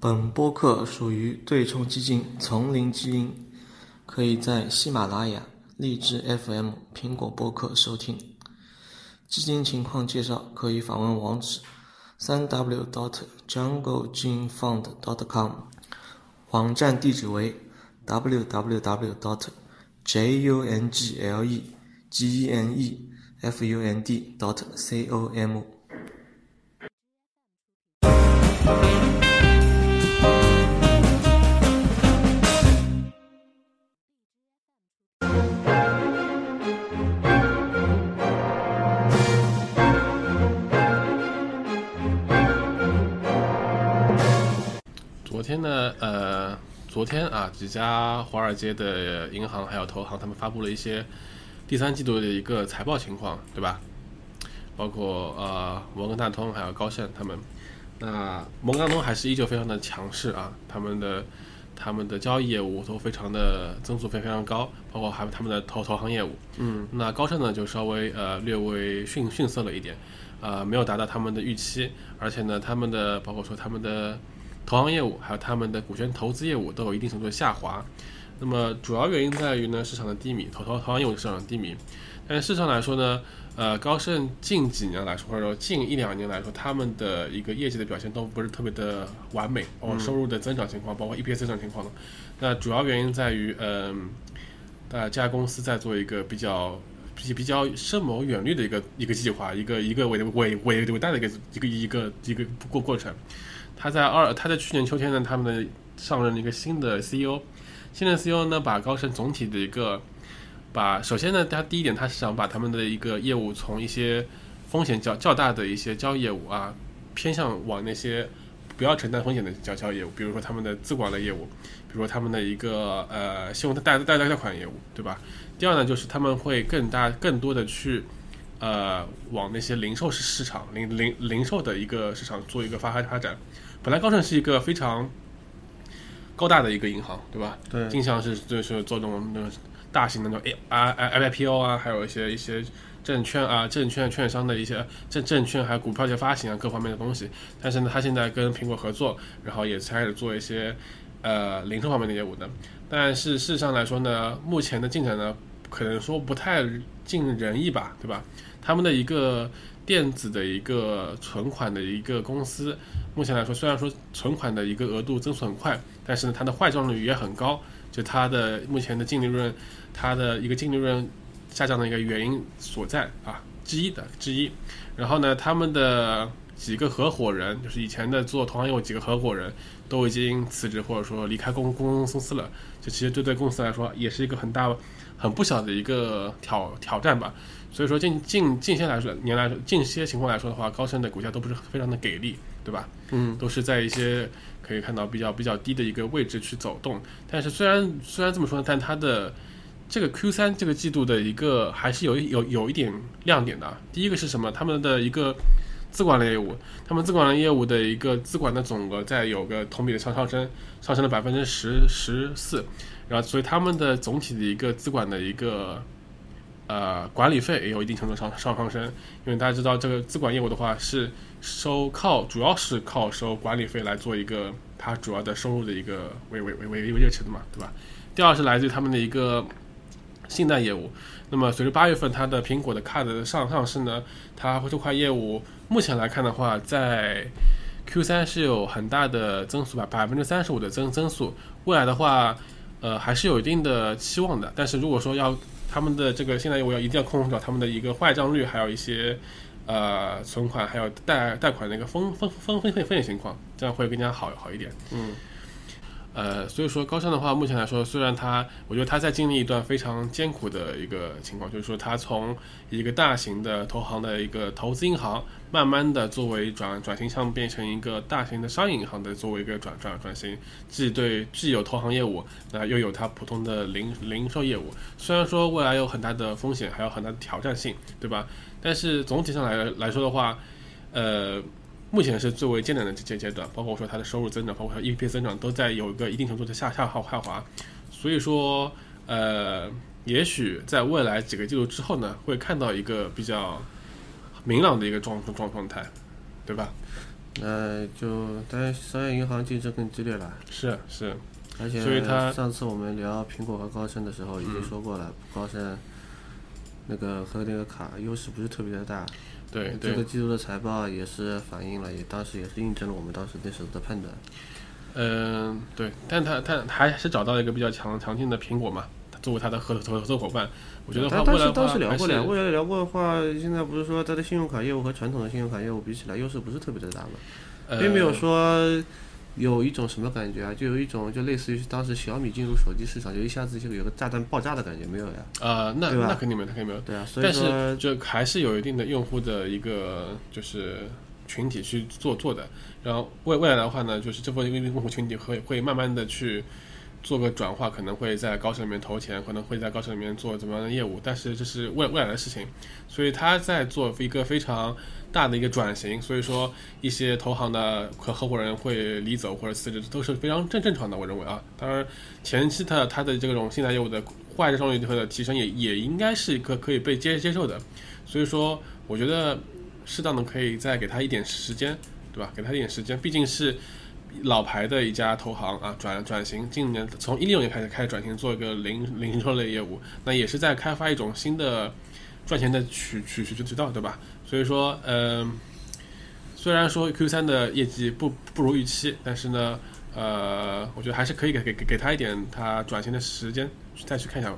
本播客属于对冲基金丛林基因，可以在喜马拉雅、荔枝 FM、苹果播客收听。基金情况介绍可以访问网址：三 w dot jungle gene fund dot com，网站地址为 www dot jungle gene fund dot com。天呢，呃，昨天啊，几家华尔街的银行还有投行，他们发布了一些第三季度的一个财报情况，对吧？包括呃摩根大通还有高盛他们。那摩根大通还是依旧非常的强势啊，他们的他们的交易业务都非常的增速非非常高，包括还有他们的投投行业务。嗯，那高盛呢就稍微呃略微逊逊色了一点，呃没有达到他们的预期，而且呢他们的包括说他们的投行业务还有他们的股权投资业务都有一定程度的下滑。那么主要原因在于呢市场的低迷，投投投行业务市场低迷。但是市场来说呢，呃高盛近几年来说或者说近一两年来说，他们的一个业绩的表现都不是特别的完美，包括收入的增长情况，包括 EPS 增长情况呢。那主要原因在于，嗯、呃，这家公司在做一个比较比比较深谋远虑的一个一个计划，一个一个伟伟伟伟大的一个一个一个一个过过程。他在二他在去年秋天呢，他们的上任了一个新的 CEO，新的 CEO 呢把高盛总体的一个把首先呢，他第一点他是想把他们的一个业务从一些风险较较大的一些交易业务啊，偏向往那些不要承担风险的交销业务，比如说他们的资管类业务，比如说他们的一个呃信用贷贷贷贷款业务，对吧？第二呢，就是他们会更大更多的去呃往那些零售市市场零零零售的一个市场做一个发发发展。本来高盛是一个非常高大的一个银行，对吧？对经常是就是做那种那种大型的那种 A I I IPO 啊，还有一些一些证券啊、证券券商的一些证证券，还有股票的发行啊各方面的东西。但是呢，他现在跟苹果合作，然后也开始做一些呃零售方面的业务的。但是事实上来说呢，目前的进展呢，可能说不太尽人意吧，对吧？他们的一个电子的一个存款的一个公司，目前来说，虽然说存款的一个额度增速很快，但是呢，它的坏账率也很高，就它的目前的净利润，它的一个净利润下降的一个原因所在啊之一的之一。然后呢，他们的几个合伙人，就是以前的做同行业务几个合伙人，都已经辞职或者说离开公公公司了。这其实这对公司来说，也是一个很大、很不小的一个挑挑战吧。所以说近近近些来说年来说，近些情况来说的话，高盛的股价都不是非常的给力，对吧？嗯，都是在一些可以看到比较比较低的一个位置去走动。但是虽然虽然这么说，但它的这个 Q 三这个季度的一个还是有有有一点亮点的啊。第一个是什么？他们的一个资管类业务，他们资管类业务的一个资管的总额在有个同比的上上升，上升了百分之十十四，然后所以他们的总体的一个资管的一个呃管理费也有一定程度上上上升，因为大家知道这个资管业务的话是收靠主要是靠收管理费来做一个它主要的收入的一个为为为为为热情的嘛，对吧？第二是来自于他们的一个信贷业务。那么随着八月份它的苹果的 Card 的上上市呢，它这块业务目前来看的话，在 Q 三是有很大的增速吧，百分之三十五的增增速。未来的话，呃，还是有一定的期望的。但是如果说要他们的这个信贷业务要一定要控制好他们的一个坏账率，还有一些呃存款还有贷贷款的一个风风风风风风险情况，这样会更加好好一点。嗯，呃，所以说高盛的话，目前来说，虽然它，我觉得它在经历一段非常艰苦的一个情况，就是说它从一个大型的投行的一个投资银行，慢慢的作为转转型向变成一个大型的商业银行的作为一个转转转型，既对既有投行业务，那又有它普通的零零售业务。虽然说未来有很大的风险，还有很大的挑战性，对吧？但是总体上来来说的话，呃。目前是最为艰难的阶阶段，包括说它的收入增长，包括它 EPS 增长，都在有一个一定程度的下下滑下滑。所以说，呃，也许在未来几个季度之后呢，会看到一个比较明朗的一个状状状态，对吧？呃就当然商业银行竞争更激烈了，是是，而且所以它上次我们聊苹果和高盛的时候已经说过了，高盛那个和那个卡优势不是特别的大。对对这个季度的财报也是反映了，也当时也是印证了我们当时那时候的判断。嗯，对，但他他还是找到了一个比较强强劲的苹果嘛，作为他的合合合作伙伴，我觉得他当时当时聊过了，还是未来聊过的话，现在不是说他的信用卡业务和传统的信用卡业务比起来优势不是特别的大吗？呃并没有说有一种什么感觉啊，就有一种就类似于当时小米进入手机市场，就一下子就有个炸弹爆炸的感觉，没有呀？呃，那那肯定没有，那肯定没有。对啊，所以但说是就还是有一定的用户的一个就是群体去做做的，然后未未来的话呢，就是这部分用户群体会会慢慢的去做个转化，可能会在高盛里面投钱，可能会在高盛里面做怎么样的业务，但是这是未未来的事情，所以他在做一个非常大的一个转型，所以说一些投行的合合伙人会离走或者辞职都是非常正正常的，我认为啊，当然前期的他的这种信贷业务的坏账率的提升也也应该是一个可以被接接受的，所以说我觉得适当的可以再给他一点时间，对吧？给他一点时间，毕竟是老牌的一家投行啊，转转型，今年从一六年开始开始转型做一个零零售类业务，那也是在开发一种新的赚钱的渠渠渠渠道，对吧？所以说，嗯、虽然说 Q 三的业绩不不如预期，但是呢，呃，我觉得还是可以给给给给他一点他转型的时间，再去看一下